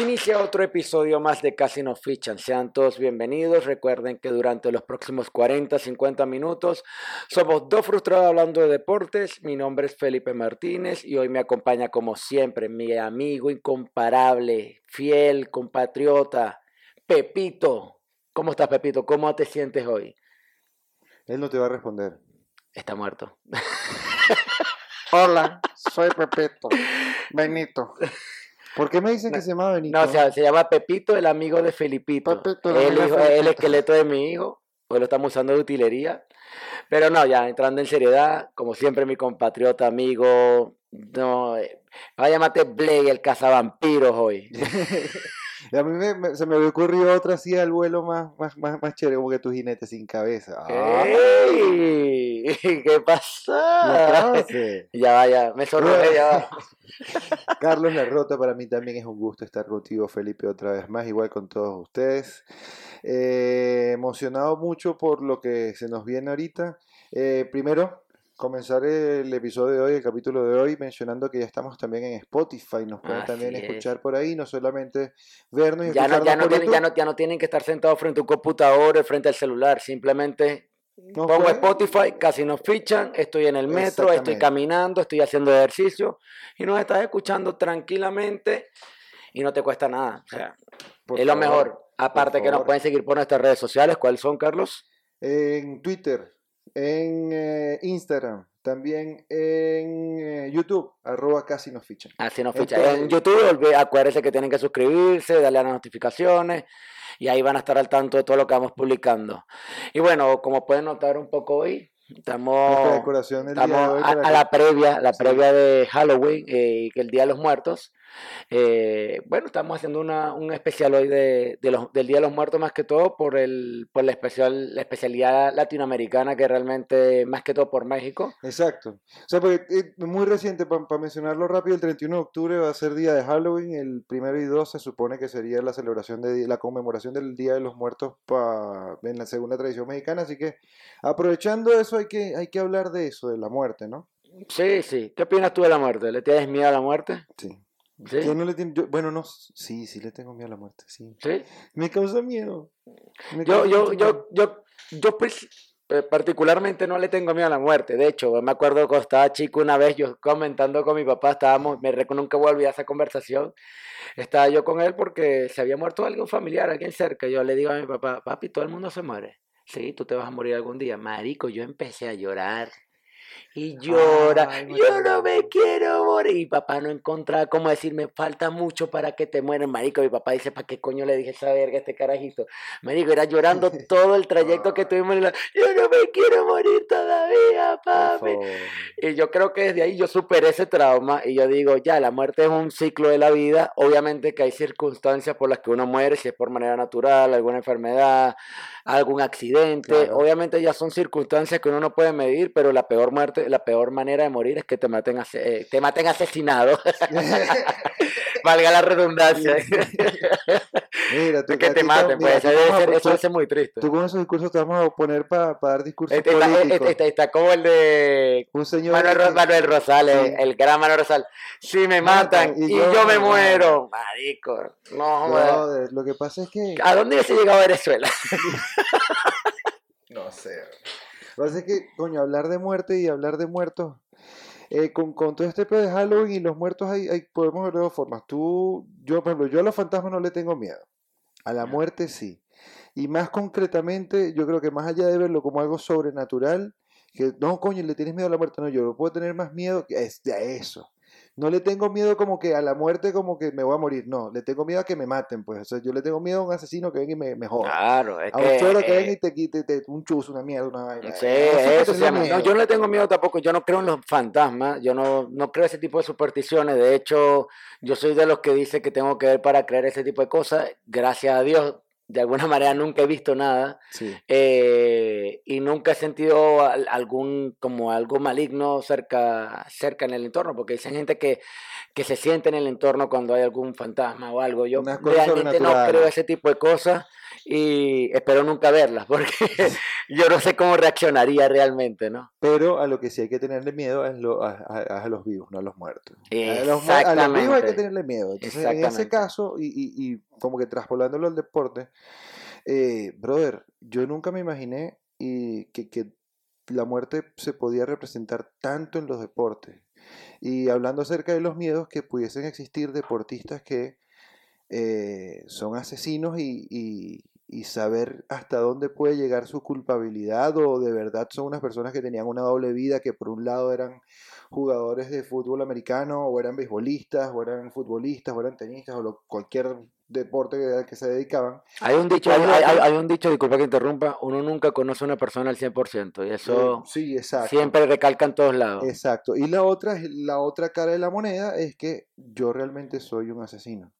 Aquí inicia otro episodio más de Casi nos fichan. Sean todos bienvenidos. Recuerden que durante los próximos 40, 50 minutos somos dos frustrados hablando de deportes. Mi nombre es Felipe Martínez y hoy me acompaña como siempre mi amigo incomparable, fiel, compatriota, Pepito. ¿Cómo estás, Pepito? ¿Cómo te sientes hoy? Él no te va a responder. Está muerto. Hola, soy Pepito. Benito. ¿Por qué me dicen que se llama Benito? No, o sea, se llama Pepito, el amigo de Felipito. Pepito, el hijo- esqueleto de mi hijo, pues lo estamos usando de utilería. Pero no, ya entrando en seriedad, como siempre mi compatriota, amigo, no, eh, va a llamarte Blake, el cazavampiros hoy. Y a mí me- me- se me había ocurrido otra así al vuelo más, más, más, más chévere, como que tu jinete sin cabeza. Ah, ¡Ey! ¿Qué ¿lo pasa? conoce? Ya va, ya, me sonrojé, ya va. Carlos Larrota, para mí también es un gusto estar contigo, Felipe, otra vez más, igual con todos ustedes. Eh, emocionado mucho por lo que se nos viene ahorita. Eh, primero, comenzar el episodio de hoy, el capítulo de hoy, mencionando que ya estamos también en Spotify. Nos pueden también es. escuchar por ahí, no solamente vernos y Ya no, ya, no por tienen, ya, no, ya no tienen que estar sentados frente a un computador, frente al celular, simplemente Pongo pueden- Spotify, casi nos fichan, estoy en el metro, estoy caminando, estoy haciendo ejercicio y nos estás escuchando tranquilamente y no te cuesta nada. O sea, por es lo mejor. Aparte que nos pueden seguir por nuestras redes sociales. ¿Cuáles son, Carlos? En Twitter, en eh, Instagram, también en eh, YouTube, arroba casi nos fichan. Así nos Entonces- fichan. En YouTube, acuérdense que tienen que suscribirse, darle a las notificaciones y ahí van a estar al tanto de todo lo que vamos publicando. Y bueno, como pueden notar un poco hoy, estamos... Estamos a, a la previa, la previa de Halloween eh, el Día de los Muertos. Eh, bueno, estamos haciendo una, un especial hoy de, de los, del Día de los Muertos más que todo por el por la especial la especialidad latinoamericana que realmente más que todo por México. Exacto. O sea, porque eh, muy reciente, para mencionarlo rápido, el 31 de octubre va a ser día de Halloween, el primero y 2 se supone que sería la celebración de la conmemoración del Día de los Muertos pa- en la segunda tradición mexicana, así que aprovechando eso hay que, hay que hablar de eso, de la muerte, ¿no? Sí, sí. ¿Qué opinas tú de la muerte? ¿Le tienes miedo a la muerte? Sí. Sí. ¿Quién no le yo- bueno, no, sí, sí le tengo miedo a la muerte, sí. Sí. Me causa miedo. Me Yo, causa yo, miedo. yo, yo, yo pues, particularmente no le tengo miedo a la muerte. De hecho, me acuerdo cuando estaba chico una vez, yo comentando con mi papá, estábamos, me recuerdo nunca voy a olvidar esa conversación. Estaba yo con él porque se había muerto alguien familiar, alguien cerca. Yo le digo a mi papá, papi, todo el mundo se muere. Sí, tú te vas a morir algún día. Marico, yo empecé a llorar. Y llora, Ay, yo no me quiero morir. Y papá no encontraba cómo decirme, falta mucho para que te mueras, marico. Mi papá dice, ¿para qué coño le dije esa verga a este carajito? Marico, era llorando todo el trayecto que tuvimos. en la- Yo no me quiero morir todavía, papi. Y yo creo que desde ahí yo superé ese trauma y yo digo, ya, la muerte es un ciclo de la vida. Obviamente que hay circunstancias por las que uno muere, si es por manera natural, alguna enfermedad, algún accidente. Claro. Obviamente ya son circunstancias que uno no puede medir, pero la peor muerte, la peor manera de morir es que te maten, eh, te maten asesinado. Valga la redundancia. Mira, tú, que a te maten, mira, pues eso debe vamos a ser, eso pulsar- debe ser muy triste. Tú con esos discursos te vamos a poner para dar discursos Este está, este- políticos. este está como el de Un señor Manuel, Ro- que- Manuel Rosales, Sí. el gran Manuel Rosales. Si me Matan matan y y, yo yo, me muero, marico. No. Brother, lo que pasa es que ¿A dónde se llegado a Venezuela? no sé. Lo que pasa es que, coño, hablar de muerte y hablar de muertos eh, con, con todo este pedo de Halloween y los muertos hay, hay- podemos ver de dos formas. Tú, yo, por ejemplo, yo a los fantasmas no le tengo miedo. A la muerte sí. Y más concretamente, yo creo que más allá de verlo como algo sobrenatural, que no, coño, le tienes miedo a la muerte, no, yo no puedo tener más miedo que es a eso. No le tengo miedo como que a la muerte como que me voy a morir, no, le tengo miedo a que me maten, pues, o sea, yo le tengo miedo a un asesino que venga y me, me joda. Claro, es a un choro que eh, venga y te quite te- un chus, una mierda, una vaina. Sí, Eso es eso que se llama. No, yo no le tengo miedo tampoco. Yo no creo en los fantasmas. Yo no, no creo ese tipo de supersticiones. De hecho, yo soy de los que dice que tengo que ver para creer ese tipo de cosas. Gracias a Dios, de alguna manera nunca he visto nada Sí. eh, y nunca he sentido al- algún como algo maligno cerca cerca en el entorno porque dicen gente que, que se siente en el entorno cuando hay algún fantasma o algo yo realmente no creo ese tipo de cosas y espero nunca verlas porque yo no sé cómo reaccionaría realmente no Pero a lo que sí hay que tenerle miedo es lo- a, a- a los vivos, no a los muertos. A los, mu- a los vivos hay que tenerle miedo. Entonces, en ese caso, y, y- y como que traspolándolo al deporte, eh, brother, yo nunca me imaginé y que, que la muerte se podía representar tanto en los deportes. Y hablando acerca de los miedos que pudiesen existir deportistas que eh, son asesinos y, y- y saber hasta dónde puede llegar su culpabilidad o de verdad son unas personas que tenían una doble vida, que por un lado eran jugadores de fútbol americano o eran beisbolistas o eran futbolistas o eran tenistas o lo- cualquier deporte que- al que se dedicaban. hay un dicho Hay hay, hay- un dicho disculpa que interrumpa uno nunca conoce a una persona al 100% y eso Eh, sí, exacto. siempre recalca en todos lados Exacto. Y la otra, la otra cara de la moneda es que yo realmente soy un asesino.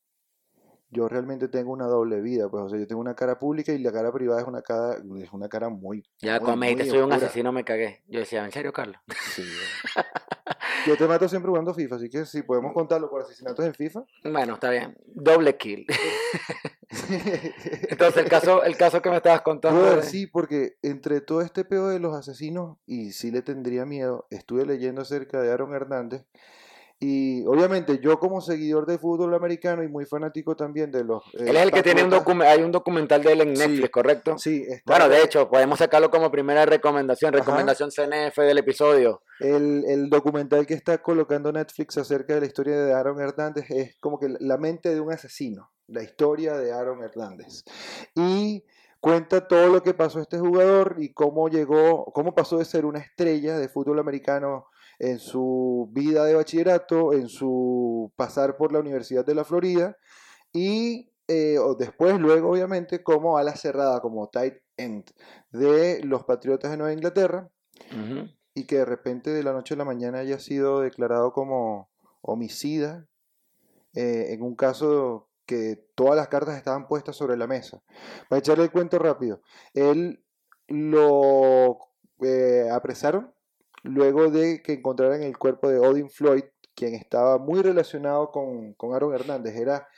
Yo realmente tengo una doble vida, pues, o sea, yo tengo una cara pública y la cara privada es una cara, es una cara muy, Ya cuando me dijiste soy un asesino me cagué. Yo decía, ¿en serio, Carlos? Sí. Yo te mato siempre jugando FIFA, así que si podemos contarlo por asesinatos en FIFA. Bueno, está bien. Doble kill. Entonces, el caso, el caso que me estabas contando. Sí, porque entre todo este peo de los asesinos, y sí le tendría miedo, estuve leyendo acerca de Aaron Hernández. Y obviamente yo como seguidor de fútbol americano y muy fanático también de los... eh, Él es el que tiene un documental, hay un documental de él en Sí. Netflix, ¿correcto? Sí, está Bueno, de hecho, podemos sacarlo como primera recomendación, Ajá. recomendación CNF del episodio. El, el documental que está colocando Netflix acerca de la historia de Aaron Hernández es como que la mente de un asesino, la historia de Aaron Hernández. Y cuenta todo lo que pasó a este jugador y cómo llegó, cómo pasó de ser una estrella de fútbol americano en su vida de bachillerato, en su pasar por la Universidad de la Florida y eh, o después, luego, obviamente, como ala cerrada, como tight end de los Patriotas de Nueva Inglaterra y que de repente de la noche a la mañana haya sido declarado como homicida eh, en un caso que todas las cartas estaban puestas sobre la mesa. Para echarle el cuento rápido, él lo eh, apresaron luego de que encontraran el cuerpo de Odin Floyd, quien estaba muy relacionado con, con Aaron Hernández. Era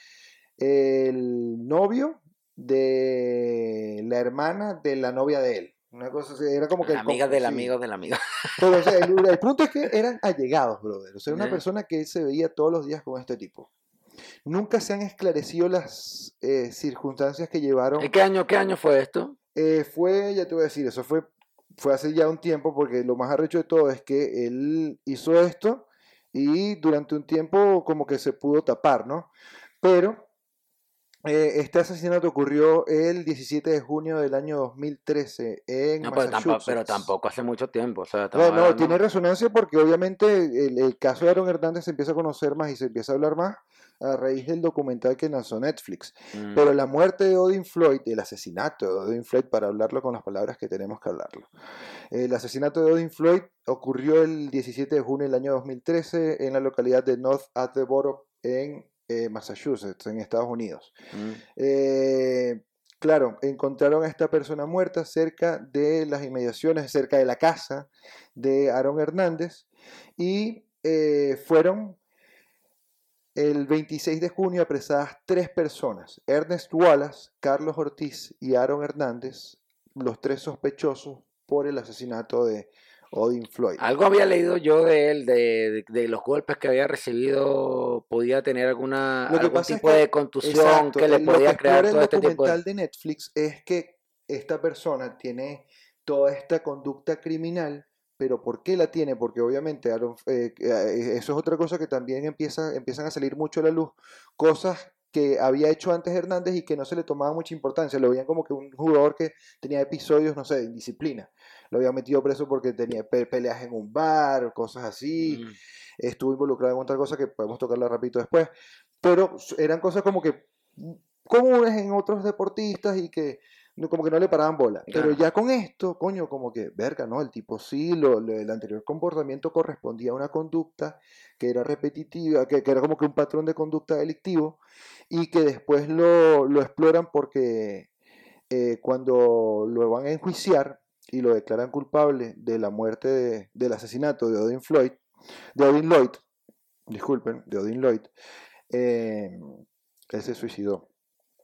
el novio de la hermana de la novia de él. Una cosa así, era como que... el Amiga del sí. amigo del amigo. Pero, o sea, el, el punto es que eran allegados, brother. O sea, una persona que se veía todos los días con este tipo. Nunca se han esclarecido las eh, circunstancias que llevaron. ¿Y ¿Qué año, qué año fue esto? Eh, fue, ya te voy a decir, eso fue, fue hace ya un tiempo, porque lo más arrecho de todo es que él hizo esto y durante un tiempo como que se pudo tapar, ¿no? Pero eh, este asesinato ocurrió el 17 de junio del año 2013 en No, pero tampoco, pero tampoco hace mucho tiempo. O sea, No, no, tiene resonancia porque obviamente el, el caso de Aaron Hernández se empieza a conocer más y se empieza a hablar más a raíz del documental que lanzó Netflix. Mm. Pero la muerte de Odin Floyd, el asesinato de Odin Floyd, para hablarlo con las palabras que tenemos que hablarlo. El asesinato de Odin Floyd ocurrió el 17 de junio del año 2013 en la localidad de North Attleboro en eh, Massachusetts, en Estados Unidos. Mm. Eh, claro, encontraron a esta persona muerta cerca de las inmediaciones, cerca de la casa de Aaron Hernández y eh, fueron el 26 de junio apresadas tres personas, Ernest Wallace, Carlos Ortiz y Aaron Hernández, los tres sospechosos por el asesinato de Odin Floyd. Algo había leído yo de él, de, de- de los golpes que había recibido, podía tener alguna Lo que algún pasa es tipo que- de contusión Exacto, que le el- podía que crear todo el este tipo de... documental de Netflix es que esta persona tiene toda esta conducta criminal, pero ¿por qué la tiene? Porque obviamente Aaron- eh, eh, eso es otra cosa que también empieza, empiezan a salir mucho a la luz, cosas que había hecho antes Hernández y que no se le tomaba mucha importancia, lo veían como que un jugador que tenía episodios, no sé, de indisciplina, lo habían metido preso porque tenía pe- peleas en un bar, cosas así, Mm. estuvo involucrado en otra cosa que podemos tocarla rapidito después, pero eran cosas como que comunes en otros deportistas y que como que no le paraban bola. Pero ya con esto, coño, como que, verga, ¿no? El tipo sí, lo, lo- el anterior comportamiento correspondía a una conducta que era repetitiva, que, que era como que un patrón de conducta delictivo y que después lo, lo exploran porque eh, cuando lo van a enjuiciar y lo declaran culpable de la muerte de- del asesinato de Odin Floyd, de Odin Lloyd, disculpen, de Odin Lloyd, eh, él se suicidó,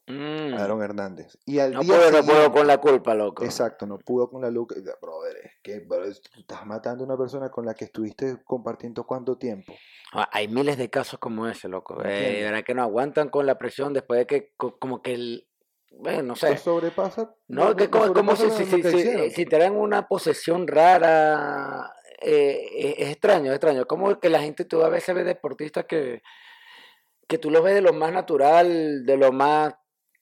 Mm. Aaron Hernández. Y al No día puedo, no puedo con la culpa, loco. Exacto, no pudo con la luz. Brother, es que brother, tú estás matando a una persona con la que estuviste compartiendo cuánto tiempo. Ah, Hay miles de casos como ese, loco. Eh, verdad que no aguantan con la presión después de que, co- como que el. Bueno, no sé. Sobrepasa. No, lo- que como, como si, si, si, si- hicieron. si te dan una posesión rara. eh, es, es extraño, es extraño. Como que la gente, tú a veces ves deportistas que, que tú los ves de lo más natural, de lo más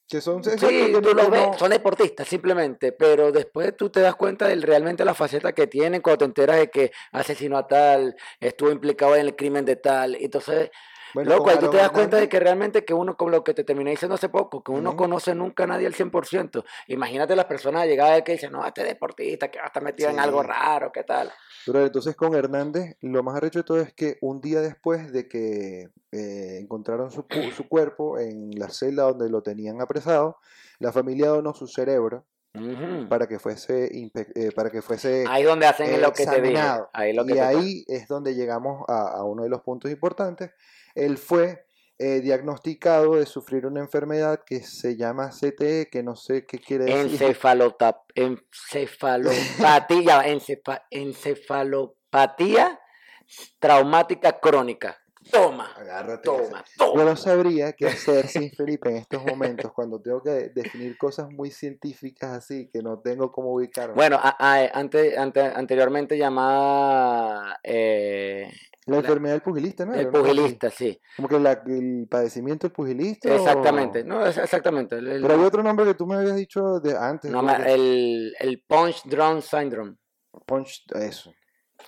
Que son, Sí, que tú que ves, no- son deportistas simplemente, pero después tú te das cuenta de realmente la faceta que tienen cuando te enteras de que asesinó a tal, estuvo implicado en el crimen de tal. Entonces, Bueno, loco, con ahí tú te das cuenta de que realmente que uno, como lo que te terminé diciendo hace poco, que uno Ujú. conoce nunca a nadie al 100%. Imagínate las personas llegadas que dicen, no, este deportista que va a estar metido en algo raro, ¿qué tal? Pero entonces con Hernández, lo más arrecho de todo es que un día después de que eh, encontraron su, su cuerpo en la celda donde lo tenían apresado, la familia donó su cerebro para que fuese, eh, para que fuese Ahí es donde hacen eh, lo que te dije. examinado. Ahí lo que y te- ahí es donde llegamos a, a uno de los puntos importantes. Él fue eh, diagnosticado de sufrir una enfermedad que se llama CTE, que no sé qué quiere decir. Encefalota, encefalopatía, encefa- encefalopatía traumática crónica. Toma, Agárrate. esa. toma, Yo toma. no sabría qué hacer sin Felipe en estos momentos cuando tengo que definir cosas muy científicas así que no tengo cómo ubicarme. Bueno, a- a- ante- ante- anteriormente llamada eh, la enfermedad del pugilista, ¿no? el pugilista, sí, Como que la- el padecimiento del pugilista. o- exactamente, no, es- exactamente. el- el- Pero hay otro nombre que tú me habías dicho de antes. no, creo ma- que- el, el Punch Drunk Syndrome. Punch, eso.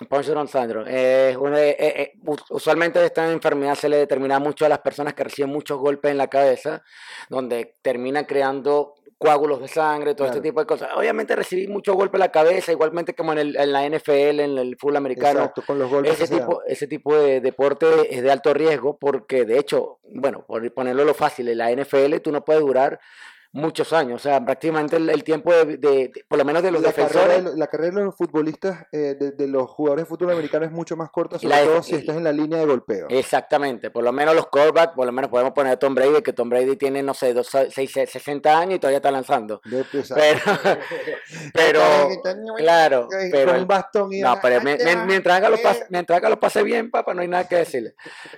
Drunk Syndrome. Es una- eh, eh, us- usualmente esta enfermedad se le determina mucho a las personas que reciben muchos golpes en la cabeza, donde terminan creando coágulos de sangre, todo este tipo de cosas. Obviamente recibí muchos golpes en la cabeza, igualmente como en, el- en la NFL, en el fútbol americano. Exacto, con los golpes Ese tipo, ese tipo de deporte es de alto riesgo porque, de hecho, bueno, por ponerlo lo fácil, en la NFL tú no puedes durar muchos años, o sea, prácticamente el, el tiempo de, de- de- por lo menos de los la, defensores, la carrera de los futbolistas, eh, de, de los jugadores de fútbol americano es mucho más corta, sobre la todo si estás en la línea de golpeo. exactamente, por lo menos los quarterbacks, por lo menos podemos poner a Tom Brady, que Tom Brady tiene, no sé, dos, seis, 60 años y todavía está lanzando. Pero, pero, claro, pero con un bastón y No, pero mientras, haga los pas- mientras haga los pase bien, papá, no hay nada que decirle.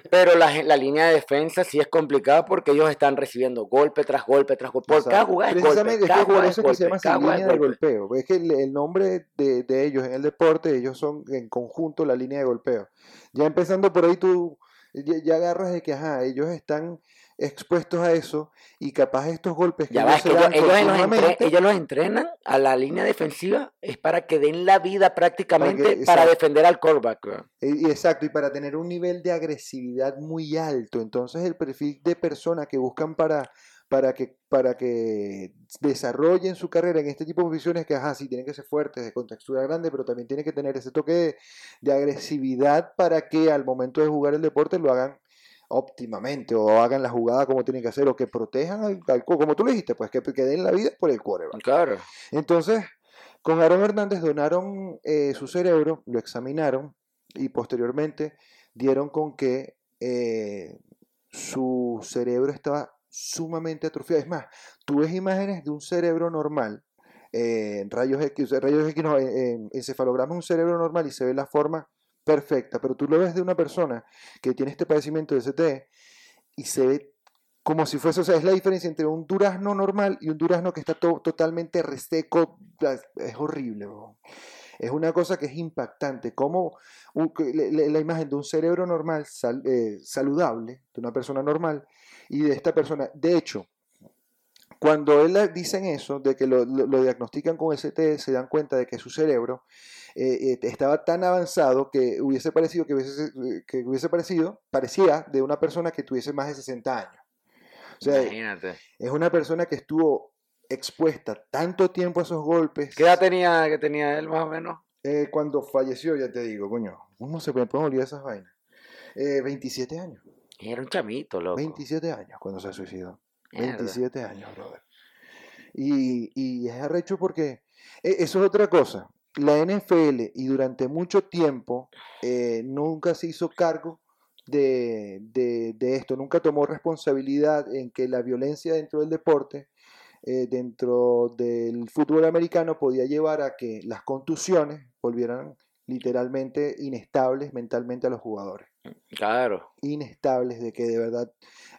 Pero la, la línea de defensa sí es complicada porque ellos están recibiendo golpe tras golpe tras golpe. Por Exacto. cada jugada es golpe. Precisamente, es que por eso es que se llama así, línea de golpe. golpeo. Es que el, el nombre de, de ellos en el deporte, ellos son en conjunto la línea de golpeo. Ya empezando por ahí tú ya, ya agarras de que, ajá, ellos están expuestos a eso y capaz estos golpes que Ya va, ellos es que ellos, dan ellos en los entre- ellos los entrenan a la línea defensiva es para que den la vida prácticamente para, exacto. defender al quarterback. Eh, y exacto, y para tener un nivel de agresividad muy alto. Entonces el perfil de persona que buscan para, para, que, para que desarrollen su carrera en este tipo de posiciones que, ajá, sí, tienen que ser fuertes, de contextura grande, pero también tienen que tener ese toque de, de agresividad para que al momento de jugar el deporte lo hagan óptimamente o hagan la jugada como tienen que hacer o que protejan al, al como tú le dijiste, pues que, que den la vida por el quarterback. Claro. Entonces, con Aaron Hernández donaron eh, su cerebro, lo examinaron y posteriormente dieron con que eh, su cerebro estaba sumamente atrofiado. Es más, tú ves imágenes de un cerebro normal, eh, rayos X, rayos X en, en encefalogramas de un cerebro normal y se ve la forma perfecta, pero tú lo ves de una persona que tiene este padecimiento de CTE y se ve como si fuese, o sea, es la diferencia entre un durazno normal y un durazno que está to- totalmente reseco, es horrible. Es una cosa que es impactante, como la imagen de un cerebro normal, sal- eh, saludable, de una persona normal, y de esta persona, de hecho, cuando él dicen eso, de que lo, lo- lo diagnostican con ST, se dan cuenta de que su cerebro eh, eh, estaba tan avanzado que hubiese parecido, que hubiese, que hubiese parecido, parecía de una persona que tuviese más de 60 años. O sea, Imagínate. es una persona que estuvo expuesta tanto tiempo a esos golpes. ¿Qué edad tenía, que tenía él más o menos? Eh, cuando falleció, ya te digo, coño, ¿cómo se me pueden olvidar esas vainas? Eh, 27 años, Era un chamito, loco. 27 años cuando se suicidó. Mierda. 27 años, brother. Y, y es arrecho porque e, eso es otra cosa. La NFL y durante mucho tiempo eh, nunca se hizo cargo de, de, de esto, nunca tomó responsabilidad en que la violencia dentro del deporte eh, dentro del fútbol americano podía llevar a que las contusiones volvieran literalmente inestables mentalmente a los jugadores. Claro. Inestables, de que de verdad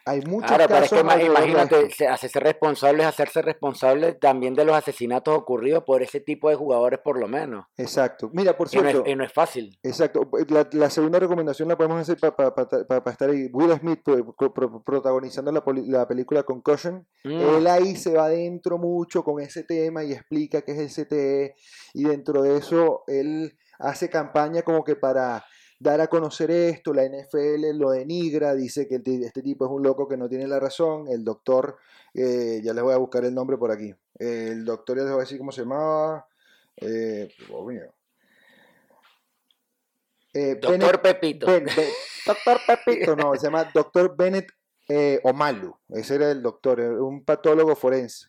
hay muchos Claro, pero es casos. que imagínate, se- hacerse responsable es hacerse responsable también de los asesinatos ocurridos por ese tipo de jugadores, por lo menos. Exacto. Mira, por Y no es, cierto, y no es fácil. Exacto. La, la segunda recomendación la podemos hacer para estar ahí. Will Smith pro- pro- protagonizando la, poli- la película Concussion. Mm, Él ahí se va adentro mucho con ese tema y explica qué es el CTE. Y dentro de eso, él hace campaña como que para dar a conocer esto. La NFL lo denigra, dice que este tipo es un loco que no tiene la razón. El doctor, eh, ya les voy a buscar el nombre por aquí. El doctor, ya les voy a decir cómo se llamaba. Eh, oh. Eh, Doctor Bennett- Pepito. Ben- Ben- doctor Pepito, no, se llama Doctor Bennett Omalu. Ese era el doctor, un patólogo forense.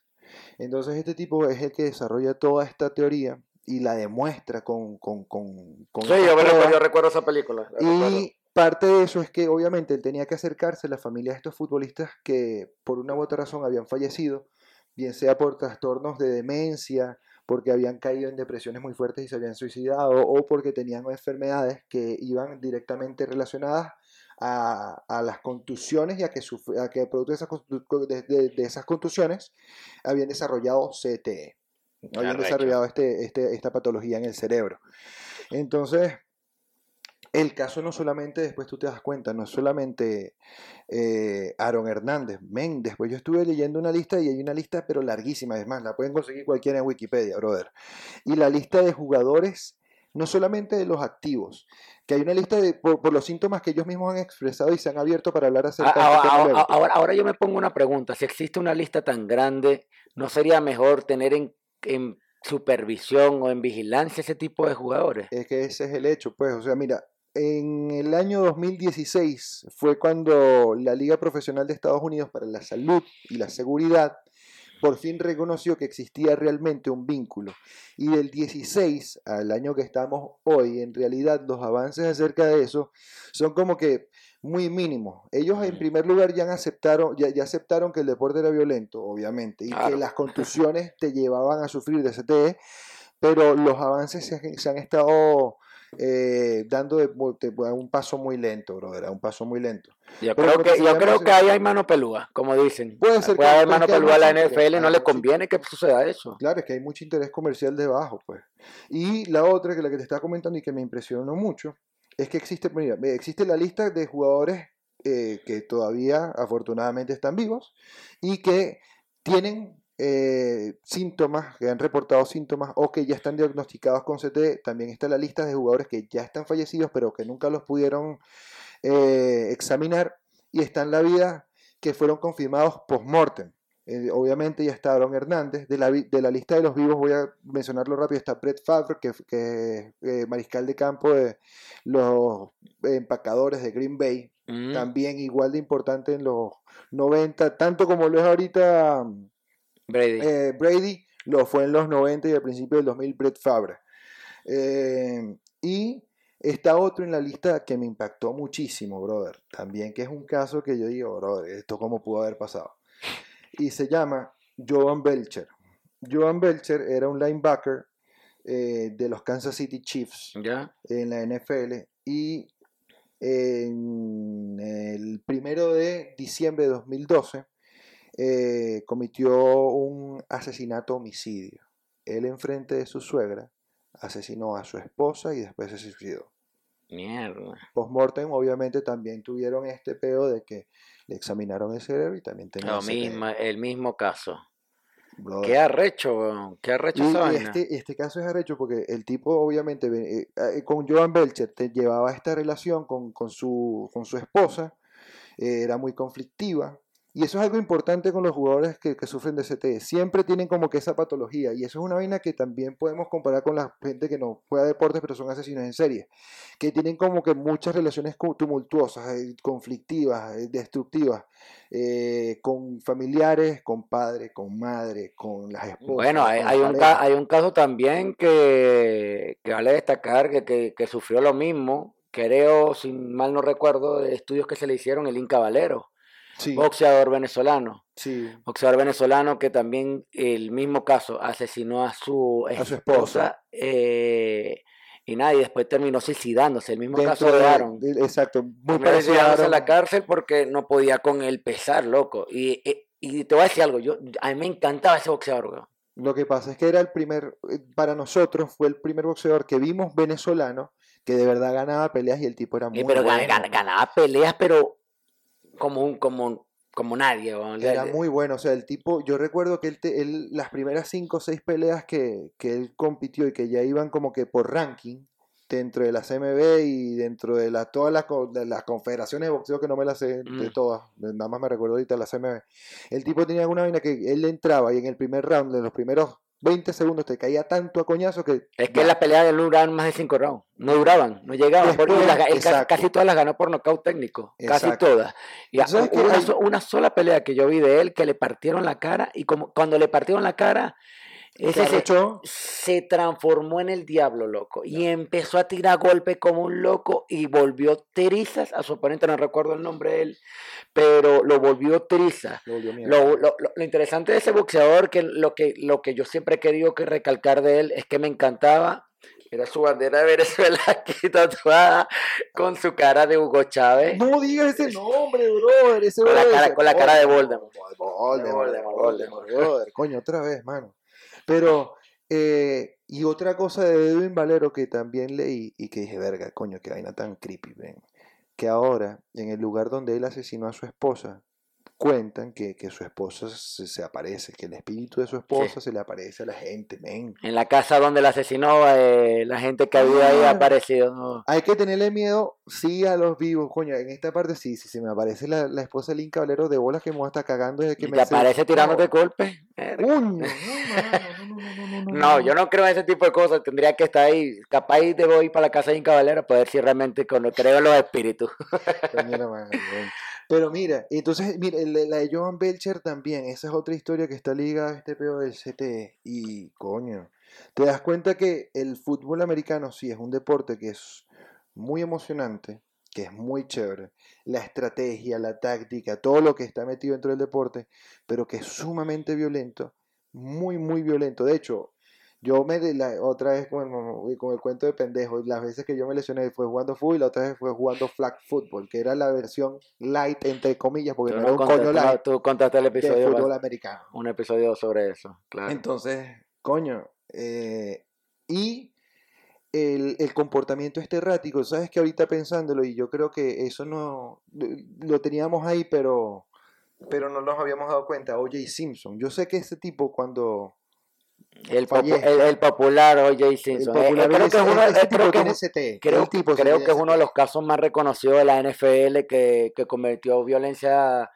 Entonces este tipo es el que desarrolla toda esta teoría y la demuestra con, con, con, con Sí, yo, recuerdo, pruebas. yo recuerdo esa película. recuerdo. Y parte de eso es que obviamente él tenía que acercarse a la familia de estos futbolistas que por una u otra razón habían fallecido, bien sea por trastornos de demencia, porque habían caído en depresiones muy fuertes y se habían suicidado, o porque tenían enfermedades que iban directamente relacionadas a, a las contusiones y a que, a que producto de esas, contu- de- de- de esas contusiones habían desarrollado CTE, habían desarrollado este, este, esta patología en el cerebro. Entonces, el caso no solamente, después tú te das cuenta, no solamente eh, Aaron Hernández, men, después yo estuve leyendo una lista y hay una lista pero larguísima, es más, la pueden conseguir cualquiera en Wikipedia, brother. Y la lista de jugadores, no solamente de los activos, que hay una lista de, por, por los síntomas que ellos mismos han expresado y se han abierto para hablar acerca de Ah, este Ahora, luego. ahora, ahora yo me pongo una pregunta. Si existe una lista tan grande, ¿no sería mejor tener en, en supervisión o en vigilancia ese tipo de jugadores? Es que ese es el hecho, pues, o sea, mira, en el año 2016 fue cuando la Liga Profesional de Estados Unidos para la Salud y la Seguridad por fin reconoció que existía realmente un vínculo. Y del 16 al año que estamos hoy, en realidad los avances acerca de eso son como que muy mínimos. Ellos en primer lugar ya aceptaron, ya, ya aceptaron que el deporte era violento, obviamente, y que las contusiones te llevaban a sufrir de CTE, pero los avances se, se han estado eh, dando de, de- a un paso muy lento, brother, a un paso muy lento. Yo Pero creo que, yo creo que ahí hay mano pelúa, como dicen. Puede ser que- haber mano pelúa a la NFL, no le conviene que suceda eso. Claro, es que hay mucho interés comercial debajo, pues. Y la otra, que la que te estaba comentando y que me impresionó mucho, es que existe, mira, existe la lista de jugadores eh, que todavía afortunadamente están vivos y que tienen eh, síntomas, que han reportado síntomas o que ya están diagnosticados con CT. También está la lista de jugadores que ya están fallecidos, pero que nunca los pudieron eh, examinar. Y está en la vida que fueron confirmados post-mortem. Eh, obviamente ya está Aaron Hernández. De la, de la lista de los vivos voy a mencionarlo rápido. Está Brett Favre, que, que es eh, mariscal de campo de los empacadores de Green Bay. Mm. También igual de importante en los 90, tanto como lo es ahorita Brady. eh, Brady, lo fue en los 90 y al principio del 2000 Brett Favre. Eh, y está otro en la lista que me impactó muchísimo, brother. También que es un caso que yo digo, brother, esto cómo pudo haber pasado. Y se llama Joan Belcher. Joan Belcher era un linebacker eh, de los Kansas City Chiefs ¿Ya? en la NFL y en el primero de diciembre de 2012 eh, cometió un asesinato homicidio. Él enfrente de su suegra asesinó a su esposa y después se suicidó. Mierda. Postmortem obviamente también tuvieron este pedo de que le examinaron el cerebro y también tenía Lo CTE. mismo, el mismo caso. Brother. Qué arrecho, weón. Qué arrecho Y, este, este caso es arrecho porque el tipo obviamente eh, eh, con Joan Belcher te llevaba esta relación con, con su, con su esposa, eh, era muy conflictiva Y eso es algo importante con los jugadores que, que sufren de CTE. Siempre tienen como que esa patología. Y eso es una vaina que también podemos comparar con la gente que no juega deportes, pero son asesinos en serie. Que tienen como que muchas relaciones tumultuosas, eh, conflictivas, eh, destructivas. eh, con familiares, con padres, con madre, con las esposas. Bueno, hay, un, ca- hay un caso también que, que vale destacar, que, que, que sufrió lo mismo, creo, si mal no recuerdo, de estudios que se le hicieron, el Inca Valero, Sí, boxeador venezolano. sí. Boxeador venezolano que también el mismo caso asesinó a su A su esposa, eh, y nada, y después terminó suicidándose. El mismo Dentro caso de Aaron. de- exacto, muy parecido a en la cárcel porque no podía con el pesar, loco. Y, y, y te voy a decir algo, yo, a mí me encantaba ese boxeador, weón. Lo que pasa es que era el primer, eh, para nosotros fue el primer boxeador que vimos venezolano que de verdad ganaba peleas y el tipo era muy Eh, pero bueno. gan- ganaba peleas, pero como un, como, como nadie. Era muy bueno, o sea, el tipo, yo recuerdo que él, te- él las primeras cinco o seis peleas que, que él compitió y que ya iban como que por ranking dentro de la CMB y dentro de la, todas de las confederaciones de boxeo que no me las sé de Mm. todas, nada más me recuerdo ahorita la CMB. El tipo tenía una vaina que él entraba y en el primer round, de los primeros 20 segundos, te caía tanto a coñazo que Es que las peleas de él duraban más de cinco rounds. No duraban, no llegaban. Después, las él casi, todas las ganó por nocaut técnico. Casi todas. Y a- ¿Sabes qué? una, Hay- una sola pelea que yo vi de él que le partieron la cara. Y como cuando le partieron la cara, se ese se, transformó en el diablo, loco. Y empezó a tirar golpes como un loco y volvió trizas a su oponente. No recuerdo el nombre de él, pero lo volvió trizas. lo. Lo, lo- interesante de ese boxeador, que lo que, lo que yo siempre he querido que recalcar de él, es que me encantaba. Era su bandera de Venezuela aquí tatuada con su cara de Hugo Chávez. No digas ese nombre, brother. Ese Con la cara- ese- con la cara de Voldemort. Voldemort, Voldemort, Voldemort, brother. Coño, otra vez, mano. Pero, eh, y otra cosa de Edwin Valero que también leí y que dije, verga, coño, qué vaina tan creepy, ven. Que ahora, en el lugar donde él asesinó a su esposa, cuentan que, que su esposa se, se aparece, que el espíritu de su esposa se le aparece a la gente, men. En la casa donde la asesinó, eh, la gente que había ahí Ah. aparecido. ¿no? Hay que tenerle miedo, sí, a los vivos, coño. En esta parte, sí, si se me aparece la, la esposa del Inca Valero de bolas que me estar cagando desde que Y me te aparece tirándote golpes. Verga. No, mano, no, no, no, no, no, No, yo no creo en ese tipo de cosas. Tendría que estar ahí. Capaz debo ir para la casa de Inca Valera para ver si realmente cono- creo en los espíritus. Weón. Pero mira, entonces, mira, la de Joan Belcher también, esa es otra historia que está ligada a este pedo del CTE. Y, coño, te das cuenta que el fútbol americano sí es un deporte que es muy emocionante, que es muy chévere. La estrategia, la táctica, todo lo que está metido dentro del deporte, pero que es sumamente violento, muy, muy violento. De hecho, yo me de la, otra vez con el, con el cuento de pendejo, las veces que yo me lesioné fue jugando fútbol y la otra vez fue jugando flag football, que era la versión light entre comillas, porque no era un coño light tú contaste el de episodio, fútbol más- americano. un episodio sobre eso, claro. Entonces, coño, eh, y el, el comportamiento este errático, sabes que ahorita pensándolo, y yo creo que eso no lo teníamos ahí, pero, pero no nos habíamos dado cuenta. O.J. Simpson, yo sé que ese tipo cuando el, popu- fallezca. el, el popular O.J. Simpson. eh, eh, popular creo que es uno, de los casos más reconocidos de la NFL que, que cometió violencia,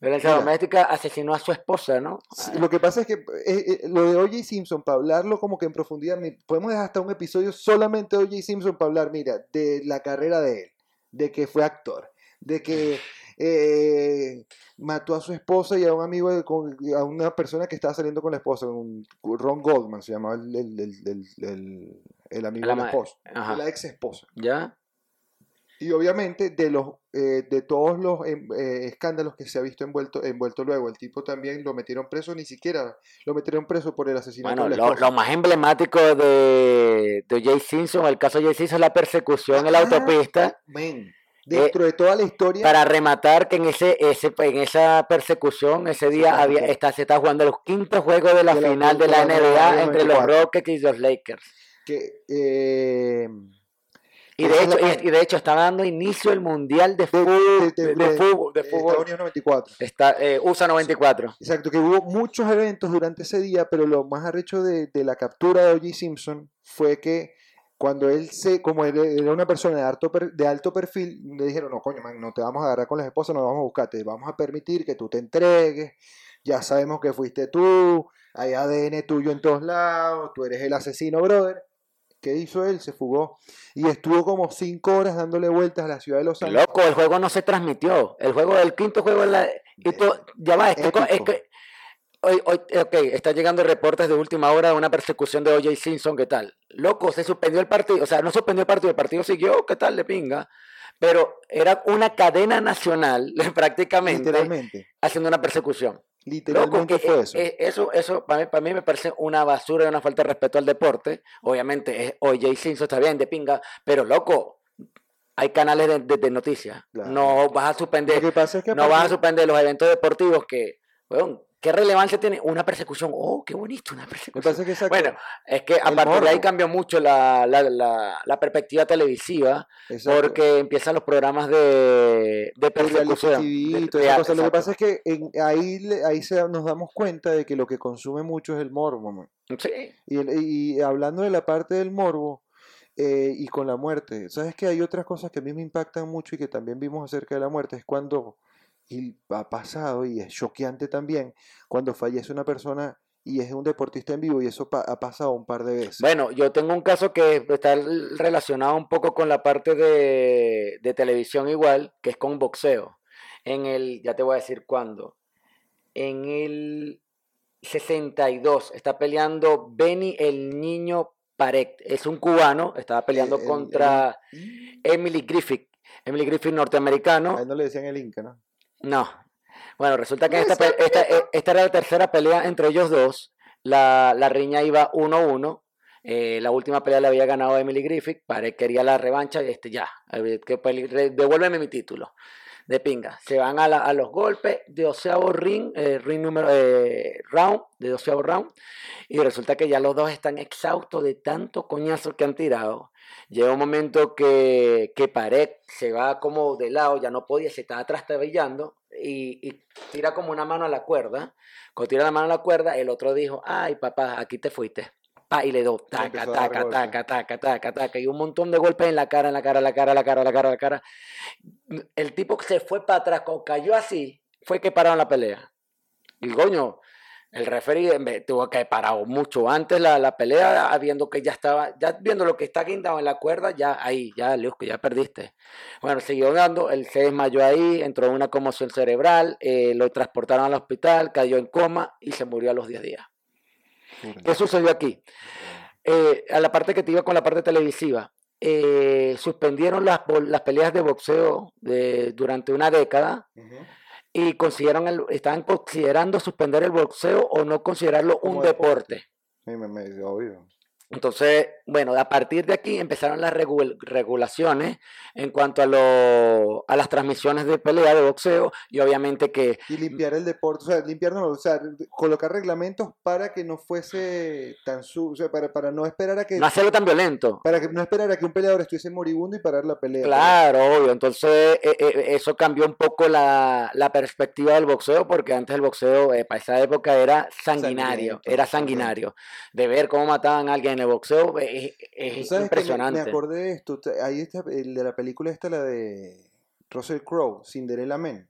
violencia Mira. doméstica, asesinó a su esposa, ¿no? Lo que pasa es que eh, eh, lo de O.J. Simpson, para hablarlo como que en profundidad, podemos dejar hasta un episodio solamente de O.J. Simpson para hablar, mira, de la carrera de él, de que fue actor, de que eh, mató a su esposa y a un amigo, de- con- a una persona que estaba saliendo con la esposa, un, Ron Goldman se llamaba el, el- el- amigo La de la esposa, de la ex esposa. ¿Ya? Y obviamente de los eh, de todos los em, eh, escándalos que se ha visto envuelto, envuelto luego, el tipo también lo metieron preso, ni siquiera lo metieron preso por el asesinato Bueno, de la lo, esposa. lo más emblemático de, de Jay Simpson, el caso de Jay Simpson, es la persecución en la autopista. Dentro de toda la historia, Para rematar que en ese, ese en esa persecución ese día está había está, se está jugando los quintos juegos de la De final de de la NBA entre los 94. Rockets y los Lakers. que eh, Y de es la hecho, y, de hecho está dando inicio el mundial de de, fútbol de- de, de- de- fútbol de eh, fútbol. Estados Unidos 94. Está eh, USA 94. Exacto, que hubo muchos eventos durante ese día, pero lo más arrecho de, de la captura de O.J. Simpson fue que cuando él se, como él era una persona de alto, per- de alto perfil, le dijeron, no, coño, man, no te vamos a agarrar con las esposas, no vamos a buscar, te vamos a permitir que tú te entregues, ya sabemos que fuiste tú, hay ADN tuyo en todos lados, tú eres el asesino, brother. ¿Qué hizo él? Se fugó. Y estuvo como cinco horas dándole vueltas a la ciudad de Los Ángeles. Loco, el juego no se transmitió. El juego del quinto juego en la. Ya va, esto- es. Hoy, hoy, ok, están llegando reportes de última hora de una persecución de O.J. Simpson, ¿qué tal? Loco, se suspendió el partido, o sea, no suspendió el partido, el partido siguió, ¿qué tal? De pinga. Pero era una cadena nacional, prácticamente, Literalmente. haciendo una persecución. Loco, Literalmente que, fue eso. eh, eso, eso para mí, para mí me parece una basura y una falta de respeto al deporte. Obviamente, es O.J. Simpson está bien, de pinga, pero loco, hay canales de, de- de noticias. Claro. No vas a suspender, es que no vas a suspender los eventos deportivos que, weón, ¿qué relevancia tiene una persecución? Oh, qué bonito, una persecución. que Bueno, es que a partir de ahí cambió mucho la, la, la, la perspectiva televisiva exacto. porque empiezan los programas de, de persecución. De-. Lo que pasa es que en- ahí, ahí se, nos damos cuenta de que lo que consume mucho es el morbo. man. Sí, Y, el- y hablando de la parte del morbo eh, y con la muerte, ¿sabes que hay otras cosas que a mí me impactan mucho y que también vimos acerca de la muerte? Es cuando, y ha pasado y es choqueante también, cuando fallece una persona y es un deportista en vivo y eso pa- ha pasado un par de veces. Bueno, yo tengo un caso que está relacionado un poco con la parte de, de televisión igual, que es con boxeo. En el, ya te voy a decir cuándo, en el 62 está peleando Benny el Niño Paret. Es un cubano, estaba peleando El- el- contra Emily Griffith. Emily Griffith norteamericano. A él no le decían el Inca, ¿no? No. Bueno, resulta que esta, esta, e- esta era la tercera pelea entre ellos dos. La, la riña iba 1-1. Eh, la última pelea la había ganado Emily Griffith. Pare quería la revancha y este ya. re- devuélveme mi título. De pinga. Se van a, la- a los golpes de doceavo ring, eh, ring número eh, round, de doceavo round. Y resulta que ya los dos están exhaustos de tanto coñazo que han tirado. Llega un momento que, que Pared se va como de lado, ya no podía, se estaba trastabillando y, y tira como una mano a la cuerda. Cuando tira la mano a la cuerda, el otro dijo, ay papá, aquí te fuiste. Pa, y le dio taca, taca, taca, taca, taca, taca, y un montón de golpes en la cara, en la cara, en la cara, en la cara, en la cara, en la cara. El tipo se fue para atrás, cuando cayó así, fue que pararon la pelea. Y coño, el referee tuvo que haber parado mucho antes la, la pelea, viendo que ya estaba, ya viendo lo que está guindado en la cuerda, ya ahí, ya, Leo, que ya perdiste. Bueno, siguió dando, él se desmayó ahí, entró en una conmoción cerebral, eh, lo transportaron al hospital, cayó en coma y se murió a los 10 días. ¿Qué sucedió aquí? Eh, a la parte que te iba con la parte televisiva, eh, suspendieron las, las peleas de boxeo de- durante una década. Y consideraron el- estaban considerando suspender el boxeo o no considerarlo un deporte. deporte. Sí, me, me- obvio. Entonces, bueno, a partir de aquí empezaron las regul- regulaciones en cuanto a, lo- a las transmisiones de pelea de boxeo y obviamente que Y limpiar el deporte, o sea, limpiar no, o sea, colocar reglamentos para que no fuese tan su, o sea, para, para no esperar a que no hacerlo tan violento. para que no esperar a que un peleador estuviese moribundo y parar la pelea. Claro, obvio. Entonces, eh, eh, eso cambió un poco la, la perspectiva del boxeo, porque antes el boxeo, eh, para esa época, era sanguinario, Sangriento, era sanguinario. De ver cómo mataban a alguien en el boxeo es, ¿Tú es que me- impresionante. Me, acordé de esto, ahí está el de la película esta la de Russell Crowe, Cinderella Man.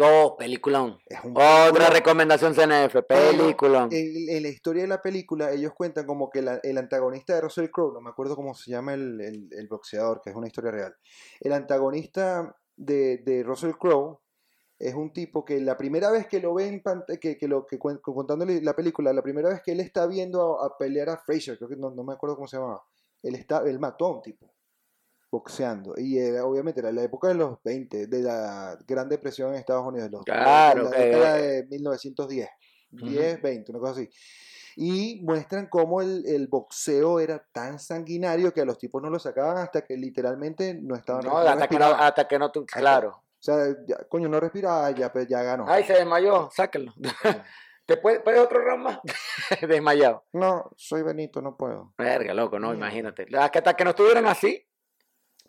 Oh, peliculón. Es un Otra recomendación CNF, peliculón. En, en la historia de la película, ellos cuentan como que la- el antagonista de Russell Crowe, no me acuerdo cómo se llama el, el- el boxeador, que es una historia real. El antagonista de, de Russell Crowe es un tipo que la primera vez que lo ve en pantalla, que, que lo que contándole la película, la primera vez que él está viendo a, a pelear a Fraser, creo que no, no me acuerdo cómo se llamaba, él, está, él mató a un tipo boxeando. Y era, obviamente era la época de los 20, de la Gran Depresión en Estados Unidos, los, Claro, la que- década de 1910, Ujú. 10, 20, una cosa así. Y muestran cómo el, el boxeo era tan sanguinario que a los tipos no lo sacaban hasta que literalmente no estaban No, hasta que no, hasta que no claro. O sea, ya- coño, no respiraba, ya, pues, ya ganó. Ay, se desmayó, sáquenlo. ¿Te puede, puede otro round más? Desmayado. No, soy Benito, no puedo. Verga, loco, no, imagínate. Hasta que no estuvieran así,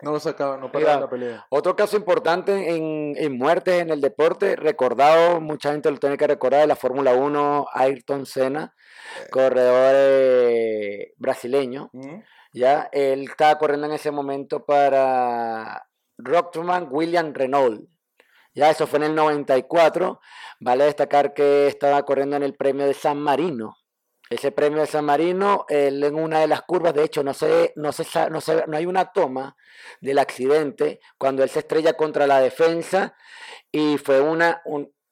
No lo sacaban, no paraban la pelea. Otro caso importante en, en muertes en el deporte, recordado, mucha gente lo tiene que recordar, de la Fórmula 1, Ayrton Senna, corredor eh, brasileño, ¿Mm? Ya, él estaba corriendo en ese momento para Rockman William Renault. Ya, eso fue en el 94. Vale destacar que estaba corriendo en el premio de San Marino. Ese premio de San Marino, él en una de las curvas, de hecho, no sé, no se, no se, no hay una toma del accidente cuando él se estrella contra la defensa y fue una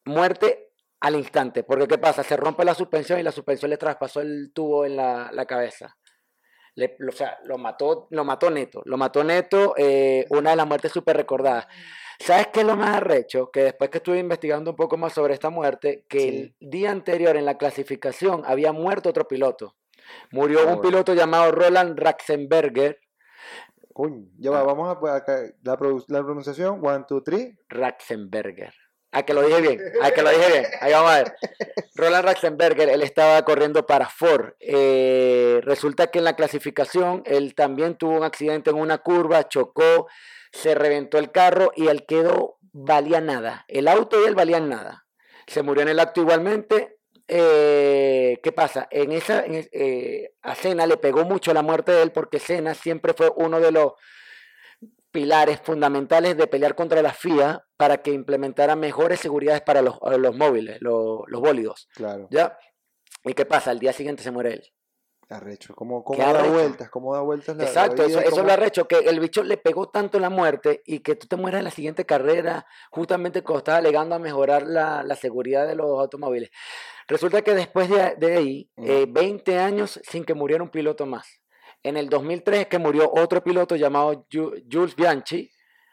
muerte al instante. Porque ¿qué pasa? Se rompe la suspensión y la suspensión le traspasó el tubo en la, la cabeza. Le, o sea, lo mató, lo mató neto. Lo mató neto, eh, una de las muertes súper recordadas. ¿Sabes qué es lo más arrecho? Que después que estuve investigando un poco más sobre esta muerte, que el día anterior en la clasificación había muerto otro piloto. Murió un piloto llamado Roland Ratzenberger. Coño, ya va, ah. vamos a la, la, pronunciación, one, two, three. Ratzenberger. A que lo dije bien, a que lo dije bien. Ahí vamos a ver. Roland Ratzenberger, él estaba corriendo para Ford. Eh, resulta que en la clasificación él también tuvo un accidente en una curva, chocó se reventó el carro y él quedó, valía nada. El auto y él valían nada. Se murió en el acto igualmente. Eh, ¿Qué pasa? En esa, eh, a Cena le pegó mucho la muerte de él porque Cena siempre fue uno de los pilares fundamentales de pelear contra la FIA para que implementara mejores seguridades para los, móviles, los, los bólidos. Claro. ¿Ya? ¿Y qué pasa? Al día siguiente se muere él. Arrecho, como, como da vueltas, como da vueltas la Exacto, eso, eso lo arrecho, que el bicho le pegó tanto la muerte y que tú te mueras en la siguiente carrera, justamente cuando estás alegando a mejorar la, la seguridad de los automóviles. Resulta que después de, de ahí, 20 eh, años sin que muriera un piloto más. En el 2003 que murió otro piloto llamado Jules Bianchi.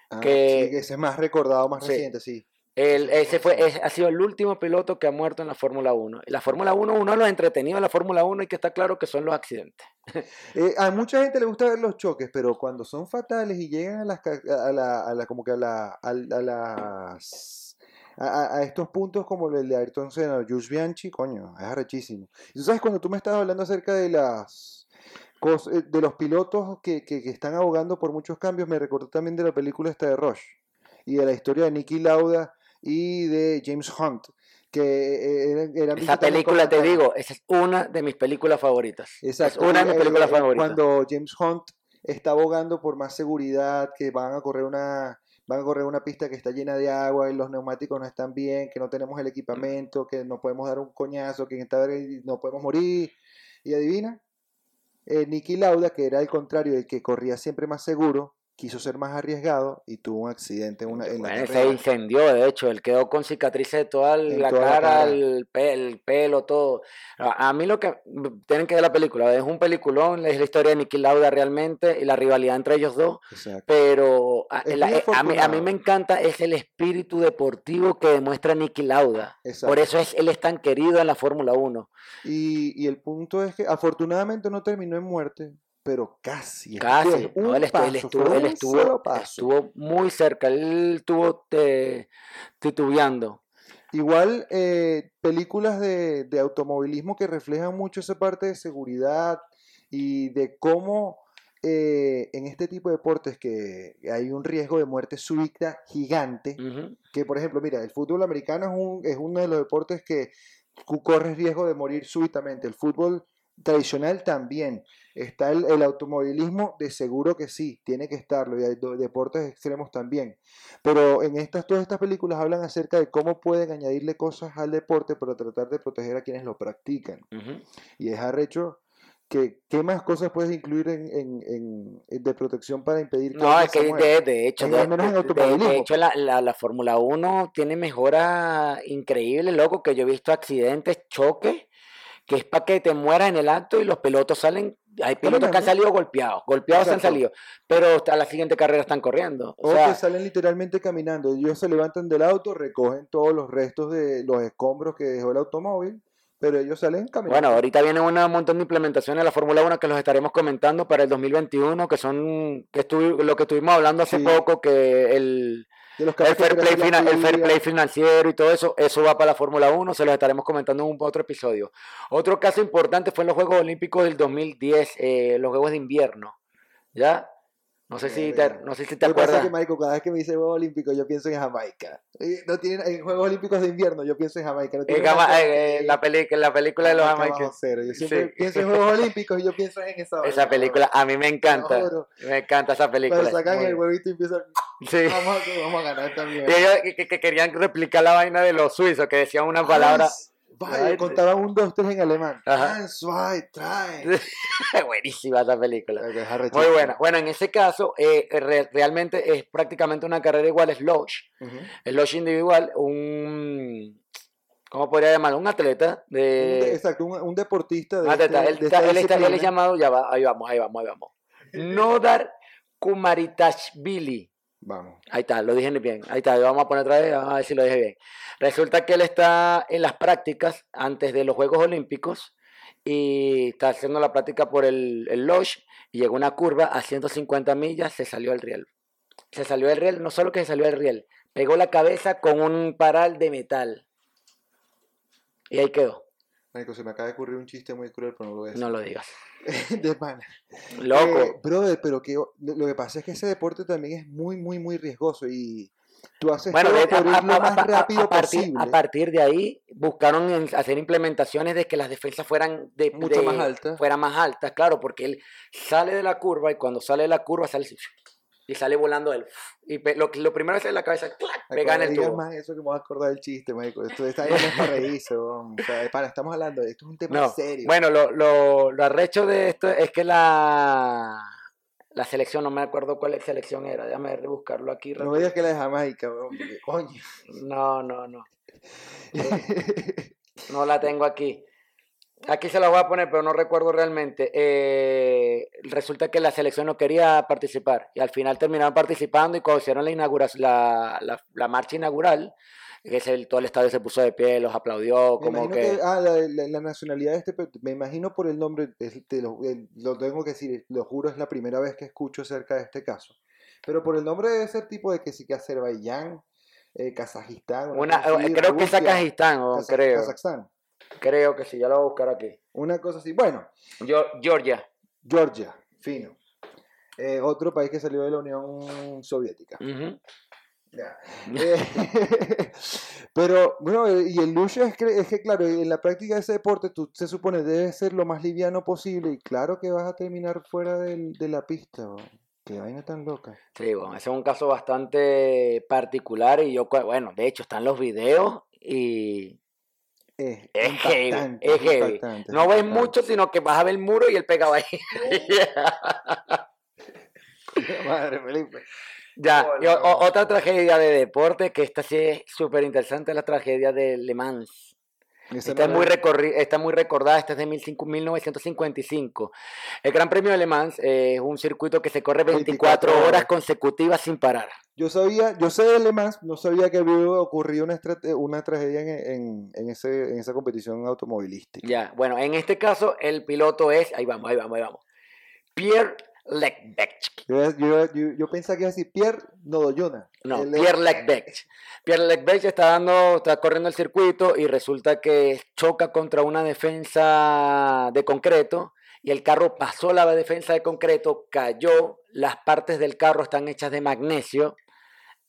Ah, que, ese es más recordado, más reciente, sí. El, ese fue, ha sido el último piloto que ha muerto en la Fórmula 1. La Fórmula 1, uno de los entretenidos de la Fórmula 1 y que está claro que son los accidentes. Eh, a mucha gente le gusta ver los choques, pero cuando son fatales y llegan a las a la, a la como que a la a, las a, estos puntos como el de Ayrton Senna o Jules Bianchi, coño, es arrechísimo. Y tú sabes cuando tú me estabas hablando acerca de las eh, de los pilotos que, que, que están abogando por muchos cambios, me recordó también de la película esta de Rush y de la historia de Nicky Lauda y de James Hunt. Que eh, eran, Esa película, te digo, esa es una de mis películas favoritas. Exacto. Es una de mis películas favoritas. Cuando James Hunt está abogando por más seguridad, que van a correr una van a correr una pista que está llena de agua y los neumáticos no están bien, que no tenemos el equipamiento, que no podemos dar un coñazo, que no podemos morir. Y adivina, eh, Nicky Lauda, que era el contrario, el que corría siempre más seguro, quiso ser más arriesgado y tuvo un accidente en, una, en bueno, se incendió, de hecho, él quedó con cicatrices de toda, la, cara, El, pelo, todo. A, mí lo que tienen que ver la película, es un peliculón, es la historia de Nicky Lauda realmente y la rivalidad entre ellos dos, pero a, mí, a, mí, me encanta es el espíritu deportivo que demuestra Nicky Lauda. Por eso es, él es tan querido en la Fórmula 1. Y, y el punto es que afortunadamente no terminó en muerte, pero casi. Casi. él, estuvo, muy cerca, él estuvo titubeando. Igual, eh, películas de, automovilismo que reflejan mucho esa parte de seguridad y de cómo eh, en este tipo de deportes que hay un riesgo de muerte súbita gigante, que por ejemplo, mira, el fútbol americano es, un, es uno de los deportes que corre riesgo de morir súbitamente. El fútbol tradicional también. Está el, automovilismo, de seguro que sí, tiene que estarlo, y hay deportes extremos también. Pero en estas, todas estas películas hablan acerca de cómo pueden añadirle cosas al deporte para tratar de proteger a quienes lo practican. Y es arrecho que, ¿qué más cosas puedes incluir en, en, de protección para impedir que No, es que de, hecho, de, hecho la, la, la Fórmula 1 tiene mejora increíble, loco, que yo he visto accidentes, choques que es para que te mueras en el acto y los pilotos salen, hay pilotos que han salido golpeados, golpeados han salido, pero a la siguiente carrera están corriendo. O, que salen literalmente caminando, ellos se levantan del auto, recogen todos los restos de los escombros que dejó el automóvil, pero ellos salen caminando. Bueno, ahorita viene un montón de implementaciones de la Fórmula 1 que los estaremos comentando para el 2021, que son que lo que estuvimos hablando hace poco, que el el, fair play financiero y todo eso, eso va para la Fórmula 1, se los estaremos comentando en un otro episodio. Otro caso importante fue en los Juegos Olímpicos del 2010, eh, los Juegos de Invierno, ¿ya? No sé si te, no sé si te pasa acuerdas. que, marico, cada vez que me dice Juegos Olímpicos, yo pienso en Jamaica. No tienen, en Juegos Olímpicos de invierno, yo pienso en Jamaica. No nada que eh, la, peli- la película de los Jamaica jamaicanos. Yo siempre Sí. pienso en Juegos Olímpicos y yo pienso en esa vaina, Esa película, a mí me encanta. Me encanta esa película. Cuando sacan Muy- el huevito y empiezan, Sí. vamos a, vamos a ganar también. Y ellos que, que- que querían replicar la vaina de los suizos, que decían una palabra. Vaya, Ay, contaban un, dos, tres en alemán. Drei. Buenísima esa película. Es Muy buena. Bueno, en ese caso, eh, re- realmente es prácticamente una carrera igual, es Lodge. Ujú. El Lodge individual, un. ¿Cómo podría llamarlo? Un atleta Un de- exacto, un, un deportista de, atleta. este- él, de esta él, es llamado, ya va, ahí vamos, ahí vamos, ahí vamos. Nodar Kumaritashvili. Vamos. Ahí está, lo dije bien. Ahí está, lo vamos a poner otra vez, vamos a ver si lo dije bien. Resulta que él está en las prácticas antes de los Juegos Olímpicos y está haciendo la práctica por el, el Lodge y llegó una curva a 150 millas, se salió del riel. Se salió del riel, no solo que se salió del riel, pegó la cabeza con un paral de metal. Y ahí quedó. Marico, se me acaba de ocurrir un chiste muy cruel, pero no lo voy a decir. No lo digas. de pana. Loco. Eh, brother, pero que lo que pasa es que ese deporte también es muy, muy, muy riesgoso y tú haces Bueno, todo por a, lo más a- rápido partir, posible. a partir de ahí buscaron hacer implementaciones de que las defensas fueran de, Mucho de- más altas. fueran más altas, claro, porque él sale de la curva y cuando sale de la curva sale y sale volando él y lo, lo primero que hace en la cabeza ¡clac! Pega en el tubo. más eso que me a acordar del chiste, marico. Esto está no es para reírse, weón. O sea, de pana, estamos hablando de esto es un tema No, serio. bueno, lo, lo, lo arrecho de esto es que la la selección, no me acuerdo cuál selección era, déjame buscarlo aquí. no me digas que la de Jamaica, coño. No, no, no. No la tengo aquí. Aquí se la voy a poner, pero no recuerdo realmente. Eh, resulta que la selección no quería participar y al final terminaron participando y cuando hicieron la, inauguración, la, la, la marcha inaugural, que es el, todo el estadio se puso de pie, los aplaudió, Me como que... que, ah, la, la- la nacionalidad de este, me imagino por el nombre, te lo, lo tengo que decir, lo juro, es la primera vez que escucho acerca de este caso. Pero por el nombre debe ser tipo de que sí que Azerbaiyán, eh, Kazajistán, Una, así, eh, creo que es Rusia, Kazajistán, o Kaza- creo. Kazajstán, Creo que sí, ya lo voy a buscar aquí. una cosa así. Bueno, Yo, Georgia. Georgia, fino. Eh, otro país que salió de la Unión Soviética. Eh, pero, bueno, y el lucha es que, es que, claro, en la práctica de ese deporte tú se supone debes ser lo más liviano posible y claro que vas a terminar fuera del- de la pista. weón. Qué vaina tan loca. Sí, bueno, ese es un caso bastante particular y yo, bueno, de hecho están los videos y Es, Es heavy, impactante, es heavy. no ves mucho, sino que vas a ver el muro y él pegado ahí. Madre, Felipe. ya, y o- Bueno. o- otra tragedia de deporte, que esta sí es súper interesante, es la tragedia de Le Mans. Está muy, muy recordada, esta es de 15- 1955. El Gran Premio de Le Mans eh, es un circuito que se corre 24, 24 horas consecutivas sin parar. Yo sabía, yo sé de Le Mans, no sabía que había ocurrido una, una tragedia en, en, en ese, en esa competición automovilística. Ya, bueno, en este caso el piloto es, ahí vamos, ahí vamos, ahí vamos. Pierre Yo, yo, yo, yo pensaba que iba a decir Pierre Nodoyona. No, Pierre Leclerc. Pierre Leclerc está dando, está corriendo el circuito y resulta que choca contra una defensa de concreto y el carro pasó la defensa de concreto, cayó, las partes del carro están hechas de magnesio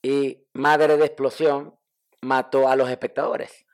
y madre de explosión mató a los espectadores.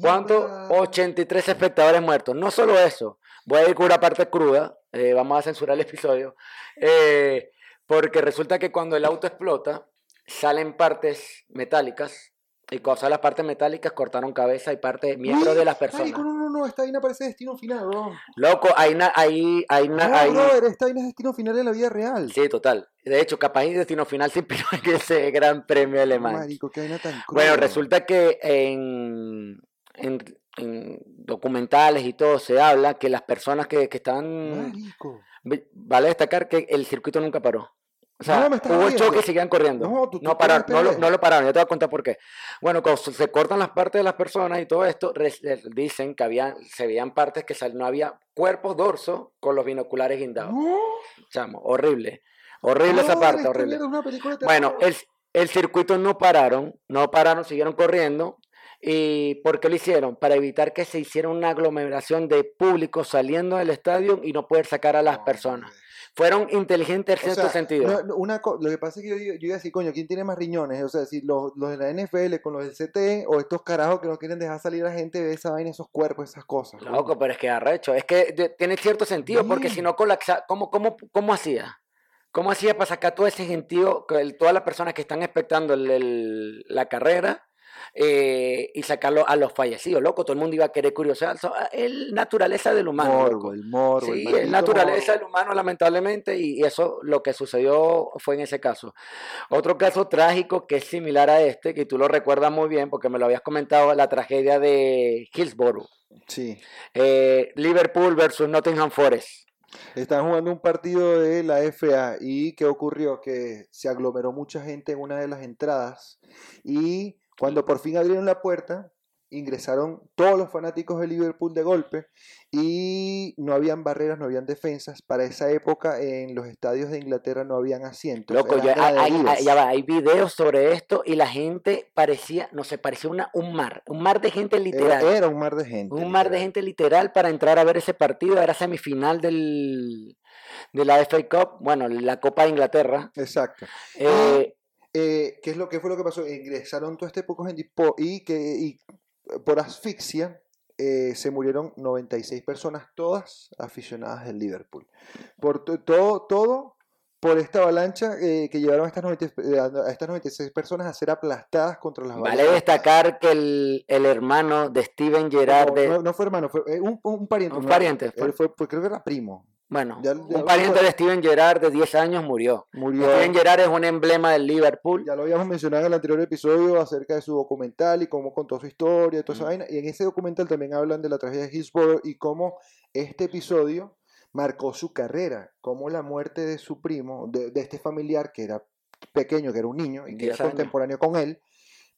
¿Cuánto? Mierda. 83 espectadores muertos. No solo eso, voy a ir con una parte cruda, eh, vamos a censurar el episodio, eh, porque resulta que cuando el auto explota, salen partes metálicas, y cuando salen las partes metálicas cortaron cabeza y parte miembros de las personas. no, no, no, esta vaina parece destino final, bro. Loco, hay na- hay, hay, na- No, hay- brother, esta vaina es destino final en la vida real. Sí, total. De hecho, capaz y destino final se inspiró en ese gran premio alemán. Marico, qué vaina tan Bueno, resulta que en, en, en documentales y todo se habla que las personas que, que. Marico. ve- Vale destacar que el circuito nunca paró. O sea, No, hubo choques y seguían corriendo. No, tú- tú no, pararon, no, lo, no lo pararon, ya te voy a contar por qué. Bueno, cuando se cortan las partes de las personas y todo esto, dicen que había, se veían partes que no había cuerpos dorso con los binoculares guindados. No, Chamo, horrible. Horrible esa parte, horrible. Bueno, el, el circuito no pararon, no pararon, siguieron corriendo. ¿Y por qué lo hicieron? Para evitar que se hiciera una aglomeración de público saliendo del estadio y no poder sacar a las personas. fueron inteligentes en O cierto sea, sentido. no- una lo que pasa es que yo, yo iba a decir, coño, ¿quién tiene más riñones? O sea, si los, los de la NFL con los del CTE o estos carajos que no quieren dejar salir a gente de esa vaina, esos cuerpos, esas cosas. Loco, pero es que arrecho. Es que de- tiene cierto sentido, porque si no colapsa, ¿cómo, cómo, cómo hacía? ¿Cómo hacía para sacar todo ese gentío, todas las personas que están expectando el- el- la carrera eh, y sacarlo a los fallecidos? Loco, todo el mundo iba a querer curiosidad. Ah, Es naturaleza del humano. morbo, loco. el morbo. el Sí, es naturaleza morbo. del humano, lamentablemente, y eso lo que sucedió fue en ese caso. Otro caso trágico que es similar a este, que tú lo recuerdas muy bien porque me lo habías comentado, la tragedia de Hillsborough. Sí. Eh, Liverpool versus Nottingham Forest. Estaban jugando un partido de la FA y ¿qué ocurrió? Que se aglomeró mucha gente en una de las entradas y cuando por fin abrieron la puerta, ingresaron todos los fanáticos de Liverpool de golpe y no habían barreras, no habían defensas. Para esa época en los estadios de Inglaterra no habían asientos. Loco, ya hay, ya va, hay videos sobre esto y la gente parecía, no sé, parecía una, un mar, un mar de gente literal. Era, era un mar de gente. Un mar de gente literal para entrar a ver ese partido. Era semifinal del, de la FA Cup, bueno, la Copa de Inglaterra. Exacto. Eh, Eh, ¿qué, es lo, ¿Qué fue lo que pasó? Ingresaron todo este poco gente y que, y por asfixia eh, se murieron 96 personas, todas aficionadas del Liverpool. Por to- todo, todo por esta avalancha eh, que llevaron a estas, 90 eh, a estas 96 personas a ser aplastadas contra las vale destacar que el, el hermano de Steven. Gerrard, No, de, no, no fue hermano, fue eh, un, un pariente. un no, pariente, fue- él fue- creo que era primo. Bueno, ya- ya un pariente de Steven Gerrard de 10 años murió. Murió. Steven Gerrard es un emblema del Liverpool. Ya lo habíamos mencionado en el anterior episodio acerca de su documental y cómo contó su historia y toda esa Mm. vaina. Y en ese documental también hablan de la tragedia de Hillsborough y cómo este episodio marcó su carrera, cómo la muerte de su primo, de, de este familiar que era pequeño, que era un niño y que era 10 años. contemporáneo con él,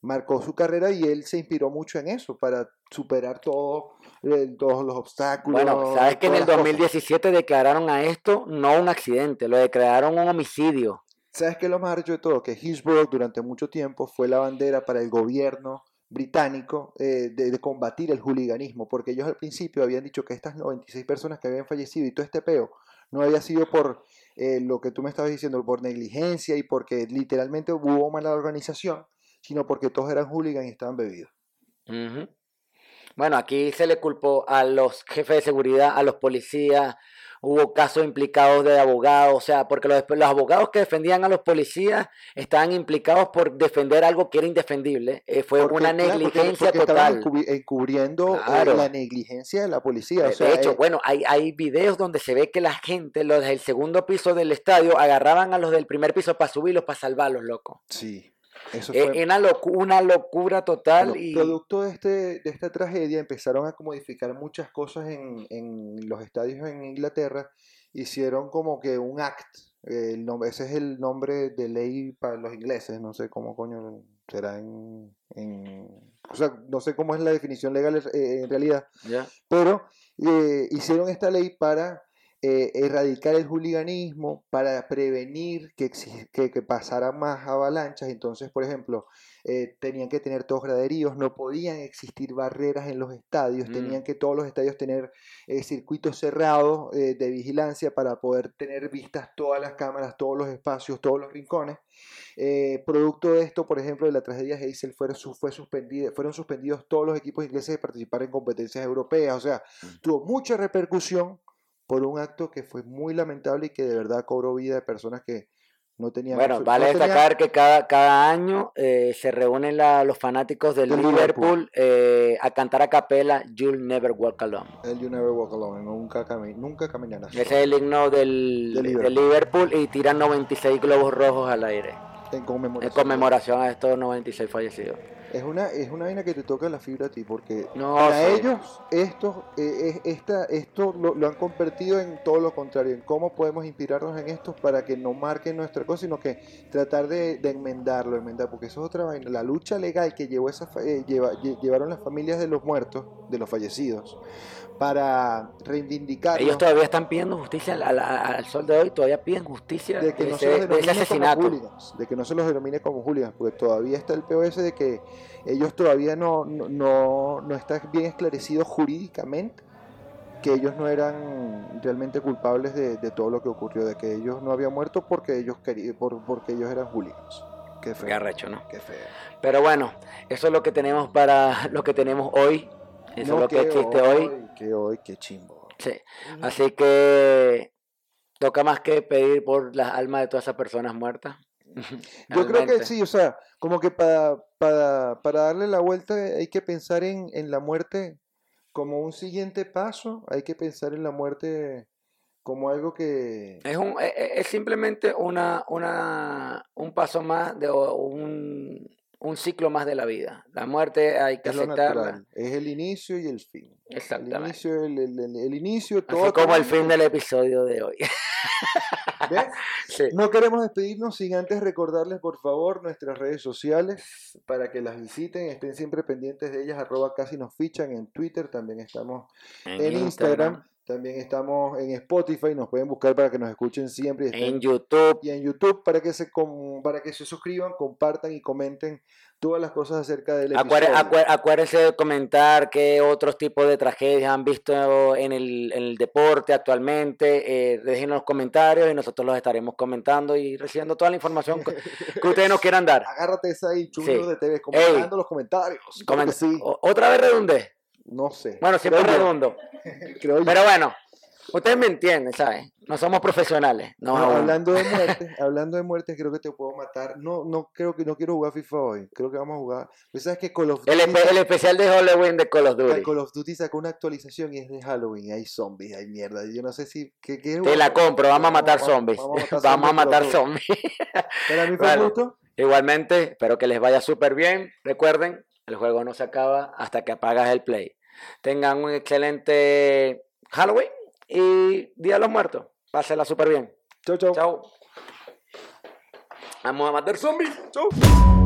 marcó su carrera y él se inspiró mucho en eso para superar todo, eh, todos los obstáculos. Bueno, sabes que en el todas las cosas. 2017 declararon a esto no un accidente, lo declararon un homicidio. ¿Sabes qué es lo más arrecho de todo? Que Hillsborough durante mucho tiempo fue la bandera para el gobierno británico eh, de, de combatir el hooliganismo, porque ellos al principio habían dicho que estas 96 personas que habían fallecido y todo este peo no había sido por eh, lo que tú me estabas diciendo, por negligencia y porque literalmente hubo mala organización, sino porque todos eran hooligans y estaban bebidos. Ujú. Bueno, aquí se le culpó a los jefes de seguridad, a los policías, hubo casos implicados de abogados, o sea, porque los, los abogados que defendían a los policías estaban implicados por defender algo que era indefendible. Eh, fue Porque, una claro, porque- negligencia porque estaban total. encubri- encubriendo eh, Claro. la negligencia de la policía. o De- sea, de hecho, eh, bueno, hay, hay videos donde se ve que la gente, los del segundo piso del estadio, agarraban a los del primer piso para subirlos, para salvarlos, loco. sí, eso Eh, fue Era locu- una locura total Bueno, y... producto de, este, de esta tragedia empezaron a modificar muchas cosas en, en los estadios en Inglaterra. Hicieron como que un act. eh, el nombre, ese es el nombre de ley para los ingleses. No sé cómo coño será en, en- o sea, no sé cómo es la definición legal eh, en realidad. ¿Ya? Pero eh, hicieron esta ley para eh, erradicar el hooliganismo, para prevenir que, que, que pasaran más avalanchas. Entonces, por ejemplo, eh, tenían que tener todos graderíos, no podían existir barreras en los estadios, Mm. tenían que todos los estadios tener eh, circuitos cerrados de vigilancia para poder tener vistas todas las cámaras, todos los espacios, todos los rincones. Producto de esto, por ejemplo, de la tragedia Heysel, fueron, fue suspendida- fueron suspendidos todos los equipos ingleses de participar en competencias europeas. O sea, Mm. tuvo mucha repercusión por un acto que fue muy lamentable y que de verdad cobró vida de personas que no tenían. Bueno, vale no tenían- destacar que cada, cada año eh, se reúnen la- los fanáticos del Del Liverpool, Liverpool. eh, a cantar a capela You'll Never Walk Alone. El You Never Walk Alone, nunca, cami- nunca caminarás. Ese es el himno del, del Liverpool y tiran 96 globos rojos al aire En en conmemoración. conmemoración a estos 96 fallecidos. Es una, es una vaina que te toca la fibra a ti, porque No, para sí. ellos esto, eh, es- esta, esto lo, lo han convertido en todo lo contrario, en cómo podemos inspirarnos en esto para que no marquen nuestra cosa, sino que tratar de, de enmendarlo, enmendar, porque eso es otra vaina. La lucha legal que llevó esa, eh, lleva- lle- llevaron las familias de los muertos, de los fallecidos, para reivindicar Ellos todavía están pidiendo justicia al, al- al sol de hoy, todavía piden justicia de que no ese, se los de ese como hooligans, de que no se los denomine como hooligans, porque todavía está el POS de que ellos todavía no, no, no, no está bien esclarecido jurídicamente que ellos no eran realmente culpables de, de todo lo que ocurrió, de que ellos no habían muerto porque ellos querían, por, porque ellos eran hooligans. Qué Qué feo. arrecho, ¿no? Qué feo. Pero bueno, eso es lo que tenemos para lo que tenemos hoy. Eso No, es lo que existe hoy. Que hoy, qué chimbo. Sí. Así que toca más que pedir por las almas de todas esas personas muertas. Yo creo que sí, o sea, como que para, para, para darle la vuelta hay que pensar en, en la muerte como un siguiente paso, hay que pensar en la muerte como algo que... Es, un, e- e- es simplemente una, una, un paso más de un, un ciclo más de la vida. La muerte hay que Es aceptarla. es el inicio y el fin. El Exactamente. inicio, el, el- el- el inicio, todo. Así como el fin del episodio de hoy. ¿Ves? Sí. No queremos despedirnos sin antes recordarles, por favor, nuestras redes sociales para que las visiten, estén siempre pendientes de ellas, arroba casi nos fichan en Twitter, también estamos en Instagram, también estamos en Spotify, nos pueden buscar para que nos escuchen siempre y, en YouTube. y en YouTube para que, se com- para que se suscriban, compartan y comenten todas las cosas acerca del Acuér- episodio. acuér- acuérdense de comentar qué otros tipos de tragedias han visto en el, en el deporte actualmente. Eh, dejen en los comentarios y nosotros los estaremos comentando y recibiendo toda la información que ustedes nos quieran dar. Agárrate esa ahí, Junior Sí. de TV, Ey. comentando los comentarios. Coment- sí, Otra vez redundé. No sé. Bueno, siempre Creo yo, redundo. creo yo. Pero bueno, ustedes me entienden, ¿sabes? No somos profesionales. No, No, hablando de muerte, hablando de muerte, creo que te puedo matar. No, no creo que no quiero jugar FIFA hoy. Creo que vamos a jugar. Pues sabes que Call of el, Duty, espe- el especial de Halloween de Call of Duty. Call of Duty sacó una actualización y es de Halloween. Hay zombies, hay mierda. Yo no sé si qué, qué Te la compro, vamos a matar Vamos- zombies. vamos a matar a zombies zombies. Para mí fue gusto. Igualmente, espero que les vaya súper bien. Recuerden, el juego no se acaba hasta que apagas el play. Tengan un excelente Halloween y Día de los Muertos. Pásenla súper bien. Chau, chau. Chao. Vamos a matar zombies. Chao.